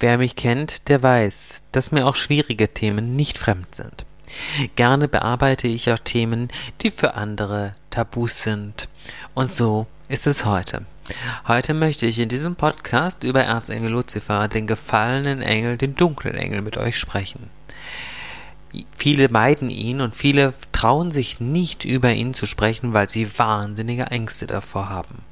Wer mich kennt, der weiß, dass mir auch schwierige Themen nicht fremd sind. Gerne bearbeite ich auch Themen, die für andere Tabus sind. Und so ist es heute. Heute möchte ich in diesem Podcast über Erzengel Luzifer, den gefallenen Engel, den dunklen Engel mit euch sprechen. Viele meiden ihn und viele trauen sich nicht über ihn zu sprechen, weil sie wahnsinnige Ängste davor haben.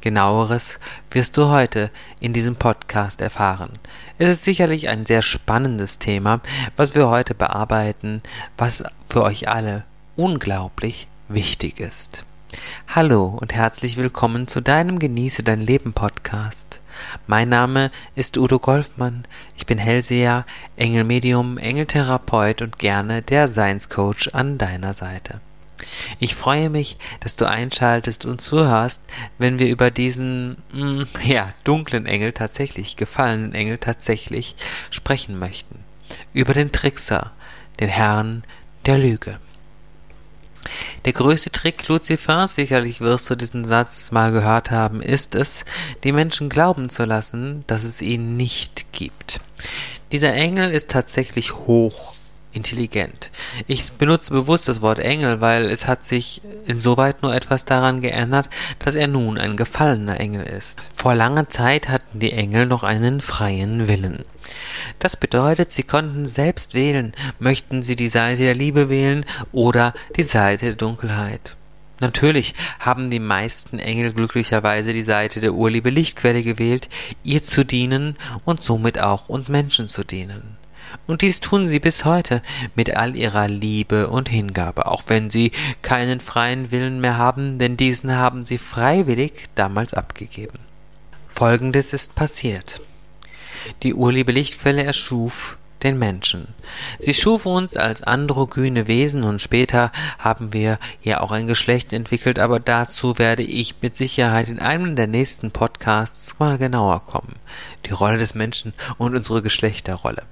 Genaueres wirst du heute in diesem Podcast erfahren. Es ist sicherlich ein sehr spannendes Thema, was wir heute bearbeiten, was für euch alle unglaublich wichtig ist. Hallo und herzlich willkommen zu deinem Genieße dein Leben Podcast. Mein Name ist Udo Golfmann. Ich bin Hellseher, Engelmedium, Engeltherapeut und gerne der Seinscoach an deiner Seite. Ich freue mich, dass du einschaltest und zuhörst, wenn wir über diesen, mh, hm, ja, dunklen Engel tatsächlich, gefallenen Engel tatsächlich sprechen möchten. Über den Trickser, den Herrn der Lüge. Der größte Trick Luzifers, sicherlich wirst du diesen Satz mal gehört haben, ist es, die Menschen glauben zu lassen, dass es ihn nicht gibt. Dieser Engel ist tatsächlich hoch intelligent. Ich benutze bewusst das Wort Engel, weil es hat sich insoweit nur etwas daran geändert, dass er nun ein gefallener Engel ist. Vor langer Zeit hatten die Engel noch einen freien Willen. Das bedeutet, sie konnten selbst wählen, möchten sie die Seite der Liebe wählen oder die Seite der Dunkelheit. Natürlich haben die meisten Engel glücklicherweise die Seite der Urliebe Lichtquelle gewählt, ihr zu dienen und somit auch uns Menschen zu dienen. Und dies tun sie bis heute mit all ihrer Liebe und Hingabe, auch wenn sie keinen freien Willen mehr haben, denn diesen haben sie freiwillig damals abgegeben. Folgendes ist passiert. Die Urliebe Lichtquelle erschuf den Menschen. Sie schuf uns als androgyne Wesen und später haben wir ja auch ein Geschlecht entwickelt, aber dazu werde ich mit Sicherheit in einem der nächsten Podcasts mal genauer kommen. Die Rolle des Menschen und unsere Geschlechterrolle.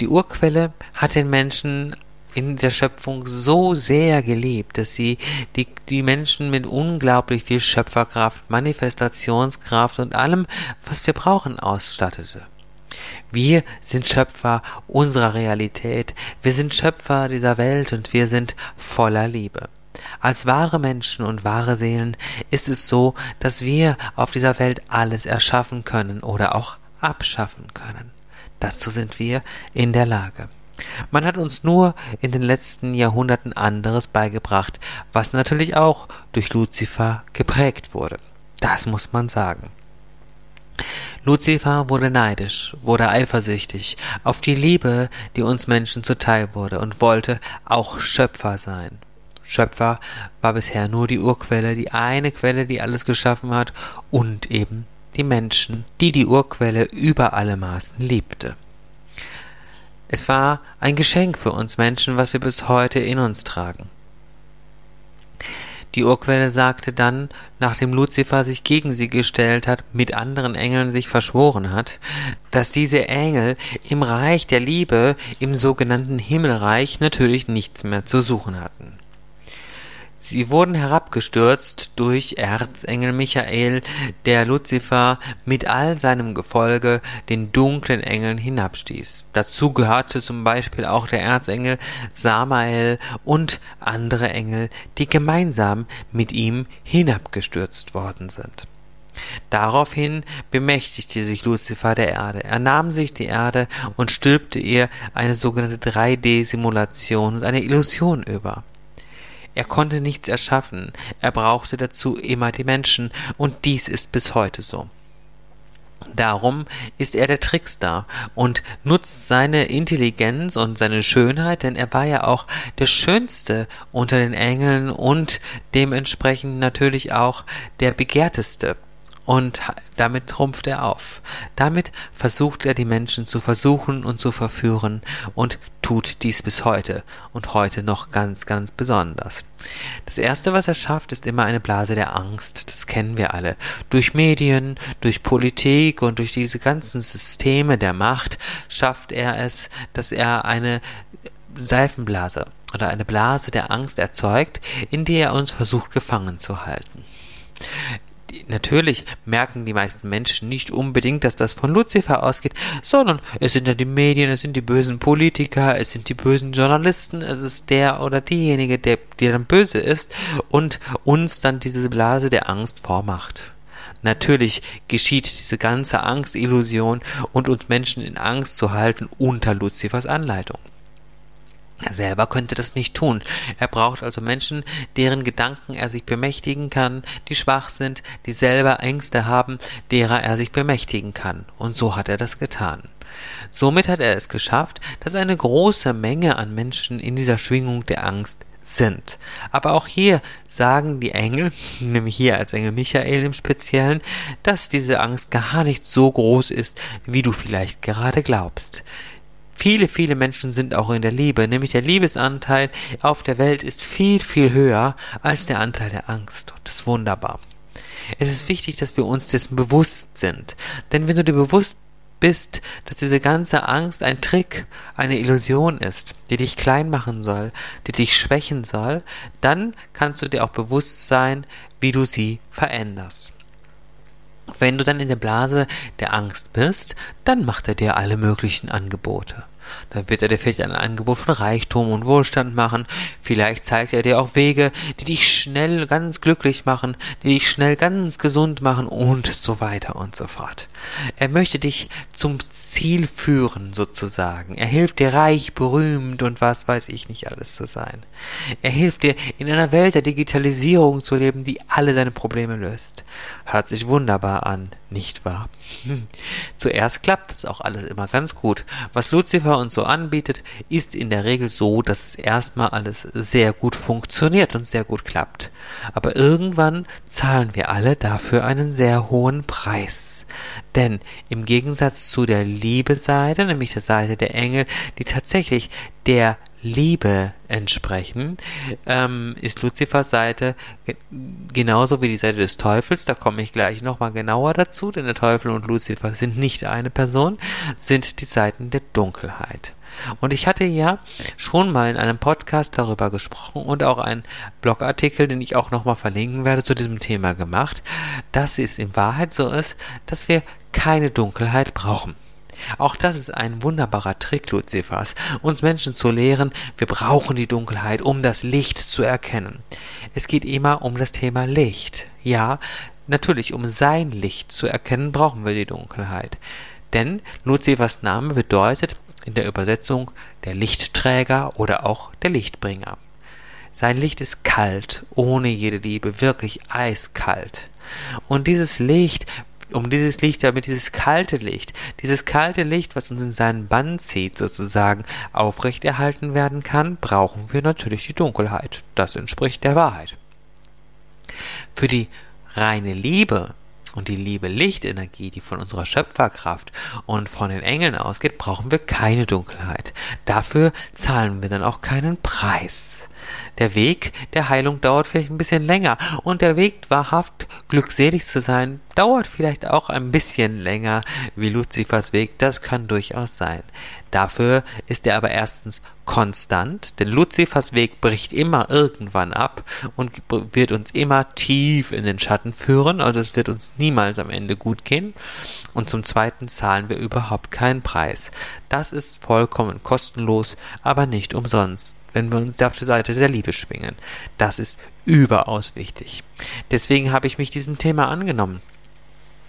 Die Urquelle hat den Menschen in der Schöpfung so sehr geliebt, dass sie die, die Menschen mit unglaublich viel Schöpferkraft, Manifestationskraft und allem, was wir brauchen, ausstattete. Wir sind Schöpfer unserer Realität, wir sind Schöpfer dieser Welt und wir sind voller Liebe. Als wahre Menschen und wahre Seelen ist es so, dass wir auf dieser Welt alles erschaffen können oder auch abschaffen können. Dazu sind wir in der Lage. Man hat uns nur in den letzten Jahrhunderten anderes beigebracht, was natürlich auch durch Luzifer geprägt wurde. Das muss man sagen. Luzifer wurde neidisch, wurde eifersüchtig auf die Liebe, die uns Menschen zuteil wurde und wollte auch Schöpfer sein. Schöpfer war bisher nur die Urquelle, die eine Quelle, die alles geschaffen hat und eben die Menschen, die die Urquelle über alle Maßen liebte. Es war ein Geschenk für uns Menschen, was wir bis heute in uns tragen. Die Urquelle sagte dann, nachdem Luzifer sich gegen sie gestellt hat, mit anderen Engeln sich verschworen hat, dass diese Engel im Reich der Liebe, im sogenannten Himmelreich, natürlich nichts mehr zu suchen hatten. Sie wurden herabgestürzt durch Erzengel Michael, der Luzifer mit all seinem Gefolge den dunklen Engeln hinabstieß. Dazu gehörte zum Beispiel auch der Erzengel Samael und andere Engel, die gemeinsam mit ihm hinabgestürzt worden sind. Daraufhin bemächtigte sich Luzifer der Erde. Er nahm sich die Erde und stülpte ihr eine sogenannte 3D-Simulation und eine Illusion über. Er konnte nichts erschaffen, er brauchte dazu immer die Menschen, und dies ist bis heute so. Darum ist er der Trickster und nutzt seine Intelligenz und seine Schönheit, denn er war ja auch der Schönste unter den Engeln und dementsprechend natürlich auch der Begehrteste und damit trumpft er auf. Damit versucht er die Menschen zu versuchen und zu verführen und tut dies bis heute und heute noch ganz, ganz besonders. Das erste, was er schafft, ist immer eine Blase der Angst. Das kennen wir alle. Durch Medien, durch Politik und durch diese ganzen Systeme der Macht schafft er es, dass er eine Seifenblase oder eine Blase der Angst erzeugt, in die er uns versucht gefangen zu halten. Natürlich merken die meisten Menschen nicht unbedingt, dass das von Lucifer ausgeht, sondern es sind ja die Medien, es sind die bösen Politiker, es sind die bösen Journalisten, es ist der oder diejenige, der, der dann böse ist und uns dann diese Blase der Angst vormacht. Natürlich geschieht diese ganze Angstillusion und uns Menschen in Angst zu halten unter Luzifers Anleitung. Er selber könnte das nicht tun. Er braucht also Menschen, deren Gedanken er sich bemächtigen kann, die schwach sind, die selber Ängste haben, derer er sich bemächtigen kann. Und so hat er das getan. Somit hat er es geschafft, dass eine große Menge an Menschen in dieser Schwingung der Angst sind. Aber auch hier sagen die Engel, nämlich hier als Engel Michael im Speziellen, dass diese Angst gar nicht so groß ist, wie du vielleicht gerade glaubst. Viele, viele Menschen sind auch in der Liebe, nämlich der Liebesanteil auf der Welt ist viel, viel höher als der Anteil der Angst. Das ist wunderbar. Es ist wichtig, dass wir uns dessen bewusst sind. Denn wenn du dir bewusst bist, dass diese ganze Angst ein Trick, eine Illusion ist, die dich klein machen soll, die dich schwächen soll, dann kannst du dir auch bewusst sein, wie du sie veränderst. Wenn du dann in der Blase der Angst bist, dann macht er dir alle möglichen Angebote. Dann wird er dir vielleicht ein Angebot von Reichtum und Wohlstand machen. Vielleicht zeigt er dir auch Wege, die dich schnell ganz glücklich machen, die dich schnell ganz gesund machen und so weiter und so fort. Er möchte dich zum Ziel führen, sozusagen. Er hilft dir reich, berühmt und was weiß ich nicht alles zu sein. Er hilft dir in einer Welt der Digitalisierung zu leben, die alle deine Probleme löst. Hört sich wunderbar an, nicht wahr? Zuerst klappt es auch alles immer ganz gut. Was Lucifer uns so anbietet, ist in der Regel so, dass es erstmal alles sehr gut funktioniert und sehr gut klappt. Aber irgendwann zahlen wir alle dafür einen sehr hohen Preis. Denn im Gegensatz zu der Liebeseite, nämlich der Seite der Engel, die tatsächlich der Liebe entsprechen, ähm, ist Luzifers Seite genauso wie die Seite des Teufels. Da komme ich gleich nochmal genauer dazu, denn der Teufel und Luzifer sind nicht eine Person, sind die Seiten der Dunkelheit. Und ich hatte ja schon mal in einem Podcast darüber gesprochen und auch einen Blogartikel, den ich auch nochmal verlinken werde, zu diesem Thema gemacht, dass es in Wahrheit so ist, dass wir keine Dunkelheit brauchen. Auch das ist ein wunderbarer Trick Luzifers, uns Menschen zu lehren, wir brauchen die Dunkelheit, um das Licht zu erkennen. Es geht immer um das Thema Licht. Ja, natürlich, um sein Licht zu erkennen, brauchen wir die Dunkelheit. Denn Luzifers Name bedeutet in der Übersetzung der Lichtträger oder auch der Lichtbringer. Sein Licht ist kalt, ohne jede Liebe, wirklich eiskalt. Und dieses Licht um dieses Licht, damit dieses kalte Licht, dieses kalte Licht, was uns in seinen Bann zieht, sozusagen aufrechterhalten werden kann, brauchen wir natürlich die Dunkelheit. Das entspricht der Wahrheit. Für die reine Liebe und die liebe Lichtenergie, die von unserer Schöpferkraft und von den Engeln ausgeht, brauchen wir keine Dunkelheit. Dafür zahlen wir dann auch keinen Preis. Der Weg der Heilung dauert vielleicht ein bisschen länger und der Weg wahrhaft glückselig zu sein dauert vielleicht auch ein bisschen länger wie Luzifers Weg, das kann durchaus sein. Dafür ist er aber erstens konstant, denn Luzifers Weg bricht immer irgendwann ab und wird uns immer tief in den Schatten führen, also es wird uns niemals am Ende gut gehen. Und zum Zweiten zahlen wir überhaupt keinen Preis. Das ist vollkommen kostenlos, aber nicht umsonst wenn wir uns auf die Seite der Liebe schwingen. Das ist überaus wichtig. Deswegen habe ich mich diesem Thema angenommen.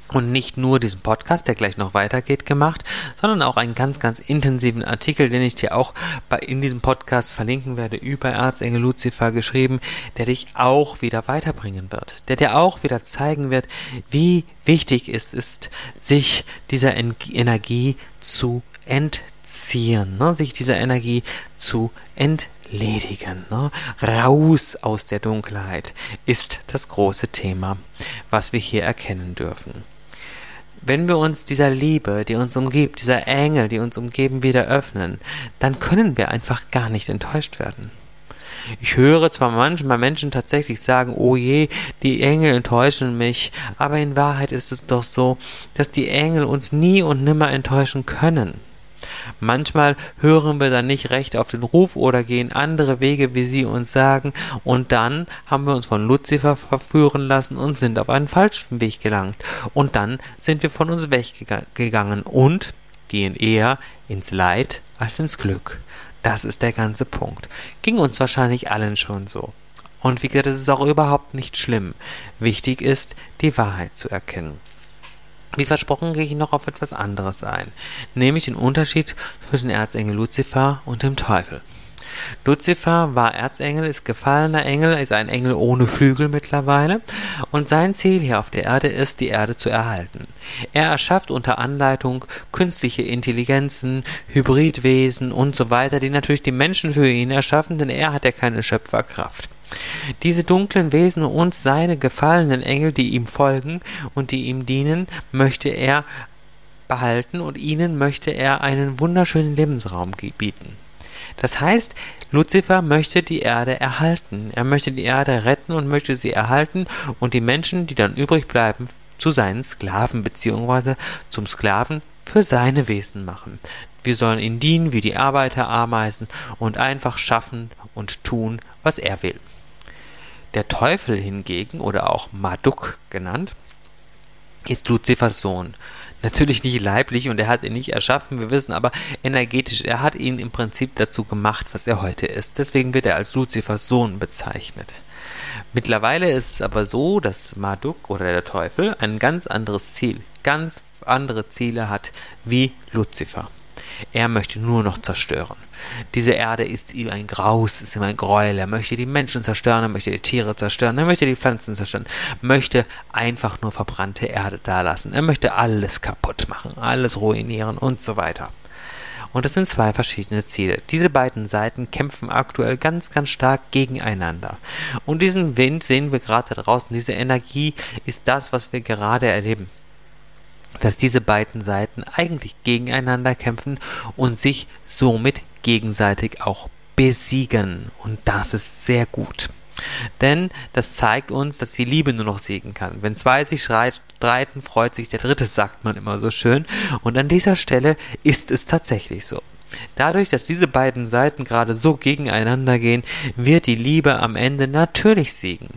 Und nicht nur diesen Podcast, der gleich noch weitergeht, gemacht, sondern auch einen ganz, ganz intensiven Artikel, den ich dir auch bei, in diesem Podcast verlinken werde, über Erzengel Lucifer geschrieben, der dich auch wieder weiterbringen wird. Der dir auch wieder zeigen wird, wie wichtig es ist, sich dieser Energie zu entdecken entziehen, ne? sich dieser Energie zu entledigen. Ne? Raus aus der Dunkelheit ist das große Thema, was wir hier erkennen dürfen. Wenn wir uns dieser Liebe, die uns umgibt, dieser Engel, die uns umgeben, wieder öffnen, dann können wir einfach gar nicht enttäuscht werden. Ich höre zwar manchmal Menschen tatsächlich sagen, oh je, die Engel enttäuschen mich, aber in Wahrheit ist es doch so, dass die Engel uns nie und nimmer enttäuschen können. Manchmal hören wir dann nicht recht auf den Ruf oder gehen andere Wege, wie sie uns sagen, und dann haben wir uns von Luzifer verführen lassen und sind auf einen falschen Weg gelangt. Und dann sind wir von uns weggegangen und gehen eher ins Leid als ins Glück. Das ist der ganze Punkt. Ging uns wahrscheinlich allen schon so. Und wie gesagt, es ist auch überhaupt nicht schlimm. Wichtig ist, die Wahrheit zu erkennen. Wie versprochen gehe ich noch auf etwas anderes ein, nämlich den Unterschied zwischen Erzengel Luzifer und dem Teufel. Luzifer war Erzengel, ist gefallener Engel, ist ein Engel ohne Flügel mittlerweile und sein Ziel hier auf der Erde ist, die Erde zu erhalten. Er erschafft unter Anleitung künstliche Intelligenzen, Hybridwesen und so weiter, die natürlich die Menschen für ihn erschaffen, denn er hat ja keine Schöpferkraft. Diese dunklen Wesen und seine gefallenen Engel, die ihm folgen und die ihm dienen, möchte er behalten und ihnen möchte er einen wunderschönen Lebensraum bieten. Das heißt, Luzifer möchte die Erde erhalten. Er möchte die Erde retten und möchte sie erhalten und die Menschen, die dann übrig bleiben, zu seinen Sklaven bzw. zum Sklaven für seine Wesen machen. Wir sollen ihn dienen wie die Arbeiterameisen und einfach schaffen und tun, was er will. Der Teufel hingegen, oder auch Marduk genannt, ist Luzifers Sohn. Natürlich nicht leiblich und er hat ihn nicht erschaffen, wir wissen, aber energetisch. Er hat ihn im Prinzip dazu gemacht, was er heute ist. Deswegen wird er als Luzifers Sohn bezeichnet. Mittlerweile ist es aber so, dass Marduk oder der Teufel ein ganz anderes Ziel, ganz andere Ziele hat wie Luzifer. Er möchte nur noch zerstören. Diese Erde ist ihm ein Graus, ist ihm ein Gräuel. Er möchte die Menschen zerstören, er möchte die Tiere zerstören, er möchte die Pflanzen zerstören, möchte einfach nur verbrannte Erde dalassen. Er möchte alles kaputt machen, alles ruinieren und so weiter. Und es sind zwei verschiedene Ziele. Diese beiden Seiten kämpfen aktuell ganz, ganz stark gegeneinander. Und diesen Wind sehen wir gerade da draußen. Diese Energie ist das, was wir gerade erleben dass diese beiden Seiten eigentlich gegeneinander kämpfen und sich somit gegenseitig auch besiegen. Und das ist sehr gut. Denn das zeigt uns, dass die Liebe nur noch siegen kann. Wenn zwei sich streiten, freut sich der dritte, sagt man immer so schön. Und an dieser Stelle ist es tatsächlich so. Dadurch, dass diese beiden Seiten gerade so gegeneinander gehen, wird die Liebe am Ende natürlich siegen.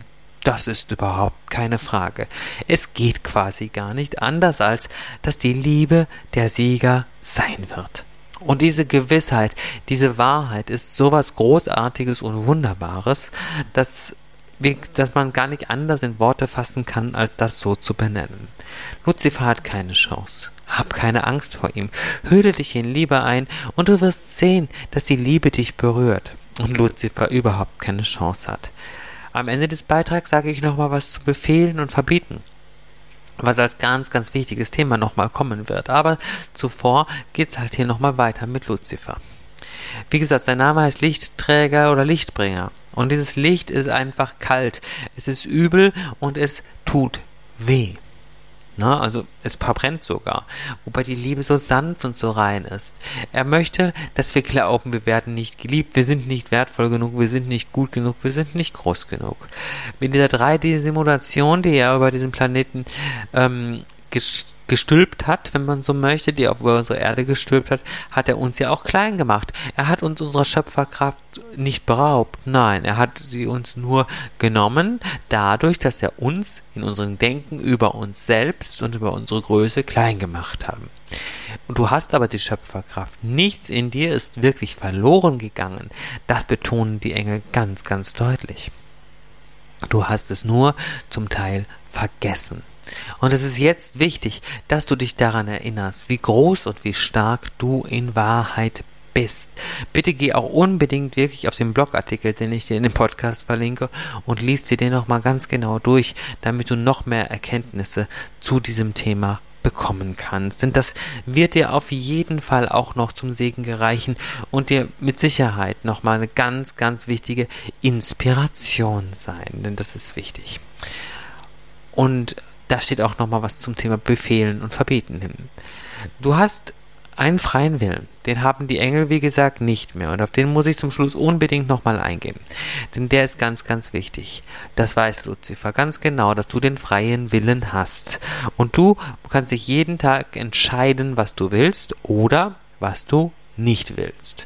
Das ist überhaupt keine Frage. Es geht quasi gar nicht anders, als dass die Liebe der Sieger sein wird. Und diese Gewissheit, diese Wahrheit ist sowas Großartiges und Wunderbares, dass, dass man gar nicht anders in Worte fassen kann, als das so zu benennen. Luzifer hat keine Chance. Hab keine Angst vor ihm. Hülle dich in Liebe ein und du wirst sehen, dass die Liebe dich berührt und Luzifer überhaupt keine Chance hat. Am Ende des Beitrags sage ich nochmal was zu Befehlen und Verbieten was als ganz, ganz wichtiges Thema nochmal kommen wird. Aber zuvor geht's halt hier nochmal weiter mit Lucifer. Wie gesagt, sein Name heißt Lichtträger oder Lichtbringer. Und dieses Licht ist einfach kalt. Es ist übel und es tut weh. Ne? Also es verbrennt sogar. Wobei die Liebe so sanft und so rein ist. Er möchte, dass wir glauben, wir werden nicht geliebt, wir sind nicht wertvoll genug, wir sind nicht gut genug, wir sind nicht groß genug. Mit dieser 3D-Simulation, die er über diesen Planeten ähm, gestülpt hat, wenn man so möchte, die auf unsere Erde gestülpt hat, hat er uns ja auch klein gemacht. Er hat uns unserer Schöpferkraft nicht beraubt. Nein, er hat sie uns nur genommen, dadurch, dass er uns in unserem Denken über uns selbst und über unsere Größe klein gemacht hat. Und du hast aber die Schöpferkraft. Nichts in dir ist wirklich verloren gegangen. Das betonen die Engel ganz, ganz deutlich. Du hast es nur zum Teil vergessen. Und es ist jetzt wichtig, dass du dich daran erinnerst, wie groß und wie stark du in Wahrheit bist. Bitte geh auch unbedingt wirklich auf den Blogartikel, den ich dir in dem Podcast verlinke, und liest dir den nochmal ganz genau durch, damit du noch mehr Erkenntnisse zu diesem Thema bekommen kannst. Denn das wird dir auf jeden Fall auch noch zum Segen gereichen und dir mit Sicherheit nochmal eine ganz, ganz wichtige Inspiration sein. Denn das ist wichtig. Und da steht auch nochmal was zum Thema Befehlen und Verbieten hin. Du hast einen freien Willen. Den haben die Engel, wie gesagt, nicht mehr. Und auf den muss ich zum Schluss unbedingt nochmal eingehen. Denn der ist ganz, ganz wichtig. Das weiß Luzifer ganz genau, dass du den freien Willen hast. Und du kannst dich jeden Tag entscheiden, was du willst oder was du nicht willst.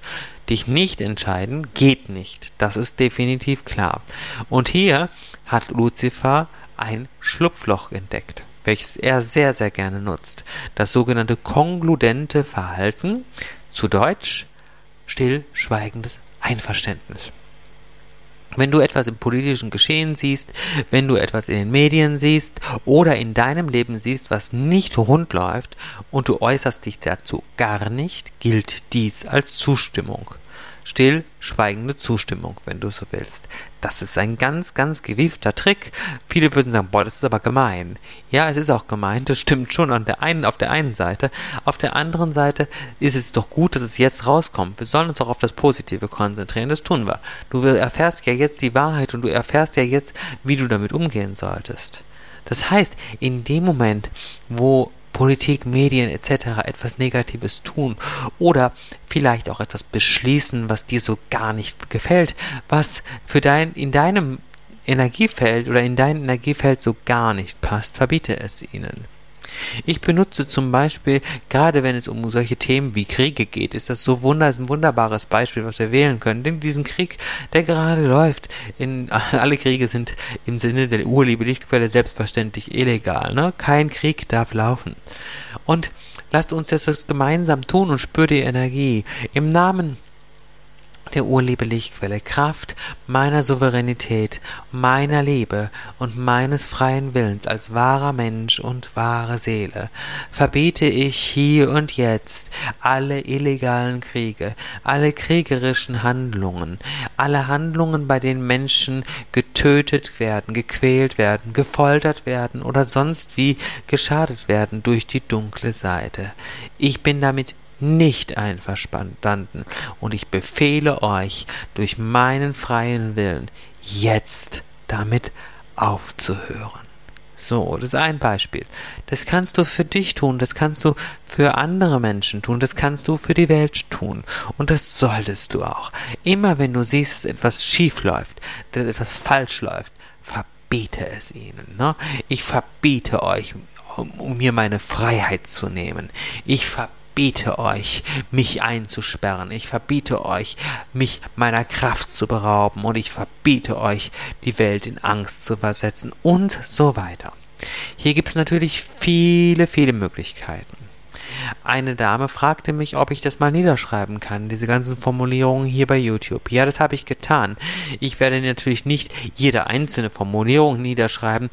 Dich nicht entscheiden geht nicht. Das ist definitiv klar. Und hier hat Lucifer ein Schlupfloch entdeckt, welches er sehr, sehr gerne nutzt. Das sogenannte kongludente Verhalten, zu Deutsch stillschweigendes Einverständnis. Wenn du etwas im politischen Geschehen siehst, wenn du etwas in den Medien siehst oder in deinem Leben siehst, was nicht rund läuft und du äußerst dich dazu gar nicht, gilt dies als Zustimmung still schweigende Zustimmung, wenn du so willst. Das ist ein ganz, ganz gewiefter Trick. Viele würden sagen, boah, das ist aber gemein. Ja, es ist auch gemein, das stimmt schon an der einen, auf der einen Seite. Auf der anderen Seite ist es doch gut, dass es jetzt rauskommt. Wir sollen uns auch auf das Positive konzentrieren, das tun wir. Du erfährst ja jetzt die Wahrheit und du erfährst ja jetzt, wie du damit umgehen solltest. Das heißt, in dem Moment, wo Politik, Medien etc. etwas Negatives tun oder vielleicht auch etwas beschließen, was dir so gar nicht gefällt, was für dein in deinem Energiefeld oder in dein Energiefeld so gar nicht passt, verbiete es ihnen. Ich benutze zum Beispiel, gerade wenn es um solche Themen wie Kriege geht, ist das so wunder, ein wunderbares Beispiel, was wir wählen können. Denn diesen Krieg, der gerade läuft, in, alle Kriege sind im Sinne der Urliebe Lichtquelle selbstverständlich illegal. Ne? Kein Krieg darf laufen. Und lasst uns das gemeinsam tun und spür die Energie. Im Namen der Urliebe Lichtquelle, Kraft meiner Souveränität, meiner Liebe und meines freien Willens als wahrer Mensch und wahre Seele, verbiete ich hier und jetzt alle illegalen Kriege, alle kriegerischen Handlungen, alle Handlungen, bei denen Menschen getötet werden, gequält werden, gefoltert werden oder sonst wie geschadet werden durch die dunkle Seite. Ich bin damit nicht einverstanden, und ich befehle euch durch meinen freien Willen jetzt damit aufzuhören. So, das ist ein Beispiel. Das kannst du für dich tun, das kannst du für andere Menschen tun, das kannst du für die Welt tun. Und das solltest du auch. Immer wenn du siehst, dass etwas schief läuft, dass etwas falsch läuft, verbiete es ihnen. Ne? Ich verbiete euch, um, um mir meine Freiheit zu nehmen. Ich verbiete verbiete euch, mich einzusperren. Ich verbiete euch, mich meiner Kraft zu berauben. Und ich verbiete euch, die Welt in Angst zu versetzen und so weiter. Hier gibt es natürlich viele, viele Möglichkeiten. Eine Dame fragte mich, ob ich das mal niederschreiben kann, diese ganzen Formulierungen hier bei YouTube. Ja, das habe ich getan. Ich werde natürlich nicht jede einzelne Formulierung niederschreiben,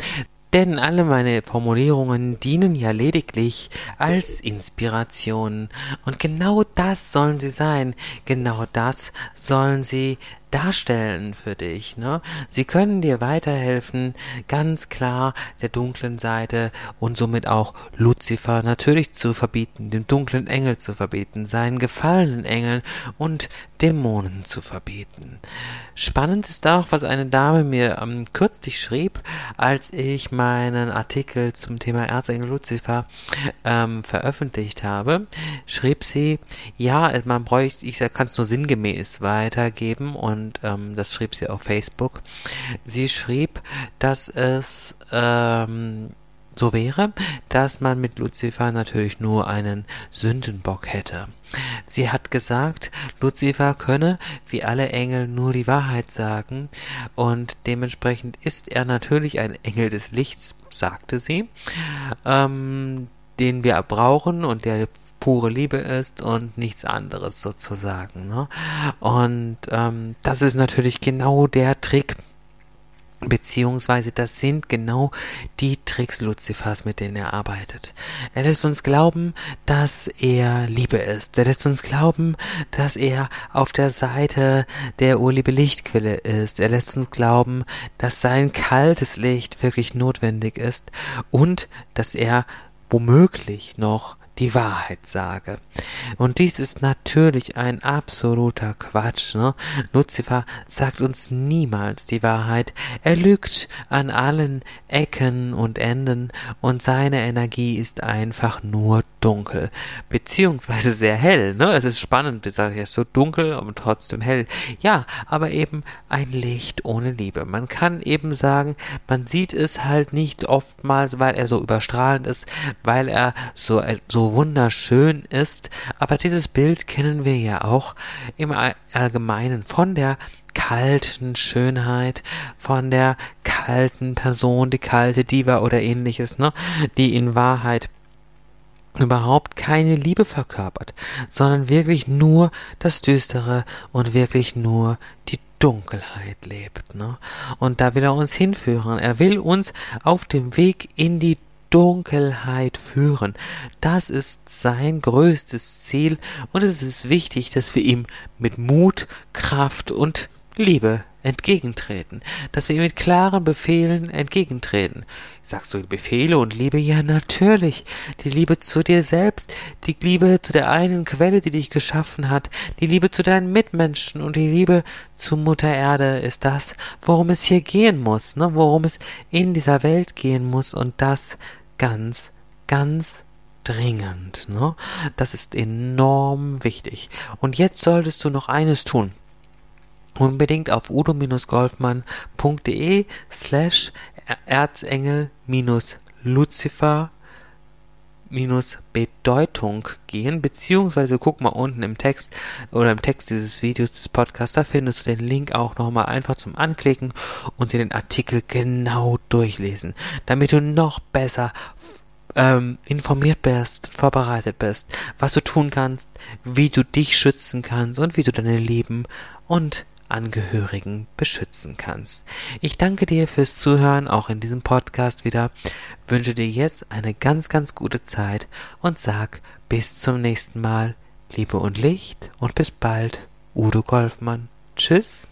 denn alle meine Formulierungen dienen ja lediglich als Inspiration. Und genau das sollen sie sein. Genau das sollen sie darstellen für dich. Ne? Sie können dir weiterhelfen, ganz klar der dunklen Seite und somit auch Luzifer natürlich zu verbieten, dem dunklen Engel zu verbieten, seinen gefallenen Engeln und Dämonen zu verbieten. Spannend ist auch, was eine Dame mir ähm, kürzlich schrieb, als ich meinen Artikel zum Thema Erzengel Luzifer ähm, veröffentlicht habe, schrieb sie, ja, man bräuchte, ich kann es nur sinngemäß weitergeben und und ähm, das schrieb sie auf Facebook. Sie schrieb, dass es ähm, so wäre, dass man mit Lucifer natürlich nur einen Sündenbock hätte. Sie hat gesagt, Lucifer könne, wie alle Engel, nur die Wahrheit sagen, und dementsprechend ist er natürlich ein Engel des Lichts, sagte sie, ähm, den wir brauchen und der pure Liebe ist und nichts anderes sozusagen. Ne? Und ähm, das ist natürlich genau der Trick, beziehungsweise das sind genau die Tricks Luzifers, mit denen er arbeitet. Er lässt uns glauben, dass er Liebe ist. Er lässt uns glauben, dass er auf der Seite der Urliebe Lichtquelle ist. Er lässt uns glauben, dass sein kaltes Licht wirklich notwendig ist und dass er womöglich noch die Wahrheit sage. Und dies ist natürlich ein absoluter Quatsch. Ne? Lucifer sagt uns niemals die Wahrheit. Er lügt an allen Ecken und Enden und seine Energie ist einfach nur dunkel, beziehungsweise sehr hell, ne? Es ist spannend, wie sage ich, es ist so dunkel, aber trotzdem hell. Ja, aber eben ein Licht ohne Liebe. Man kann eben sagen, man sieht es halt nicht oftmals, weil er so überstrahlend ist, weil er so, wunderschön ist, aber dieses Bild kennen wir ja auch im Allgemeinen von der kalten Schönheit, von der kalten Person, die kalte Diva oder ähnliches, ne, die in Wahrheit überhaupt keine Liebe verkörpert, sondern wirklich nur das Düstere und wirklich nur die Dunkelheit lebt, ne? Und da will er uns hinführen. Er will uns auf dem Weg in die Dunkelheit führen. Das ist sein größtes Ziel und es ist wichtig, dass wir ihm mit Mut, Kraft und Liebe entgegentreten, dass wir mit klaren Befehlen entgegentreten. Sagst du Befehle und Liebe? Ja, natürlich. Die Liebe zu dir selbst, die Liebe zu der einen Quelle, die dich geschaffen hat, die Liebe zu deinen Mitmenschen und die Liebe zu Mutter Erde ist das, worum es hier gehen muss, ne? worum es in dieser Welt gehen muss und das ganz, ganz dringend. Ne? Das ist enorm wichtig. Und jetzt solltest du noch eines tun unbedingt auf udo-golfmann.de slash erzengel-lucifer minus Bedeutung gehen, beziehungsweise guck mal unten im Text oder im Text dieses Videos des Podcasts, da findest du den Link auch nochmal einfach zum Anklicken und dir den Artikel genau durchlesen, damit du noch besser ähm, informiert bist, vorbereitet bist, was du tun kannst, wie du dich schützen kannst und wie du deine Lieben und Angehörigen beschützen kannst. Ich danke dir fürs Zuhören, auch in diesem Podcast wieder, wünsche dir jetzt eine ganz, ganz gute Zeit und sag bis zum nächsten Mal, Liebe und Licht und bis bald, Udo Golfmann. Tschüss.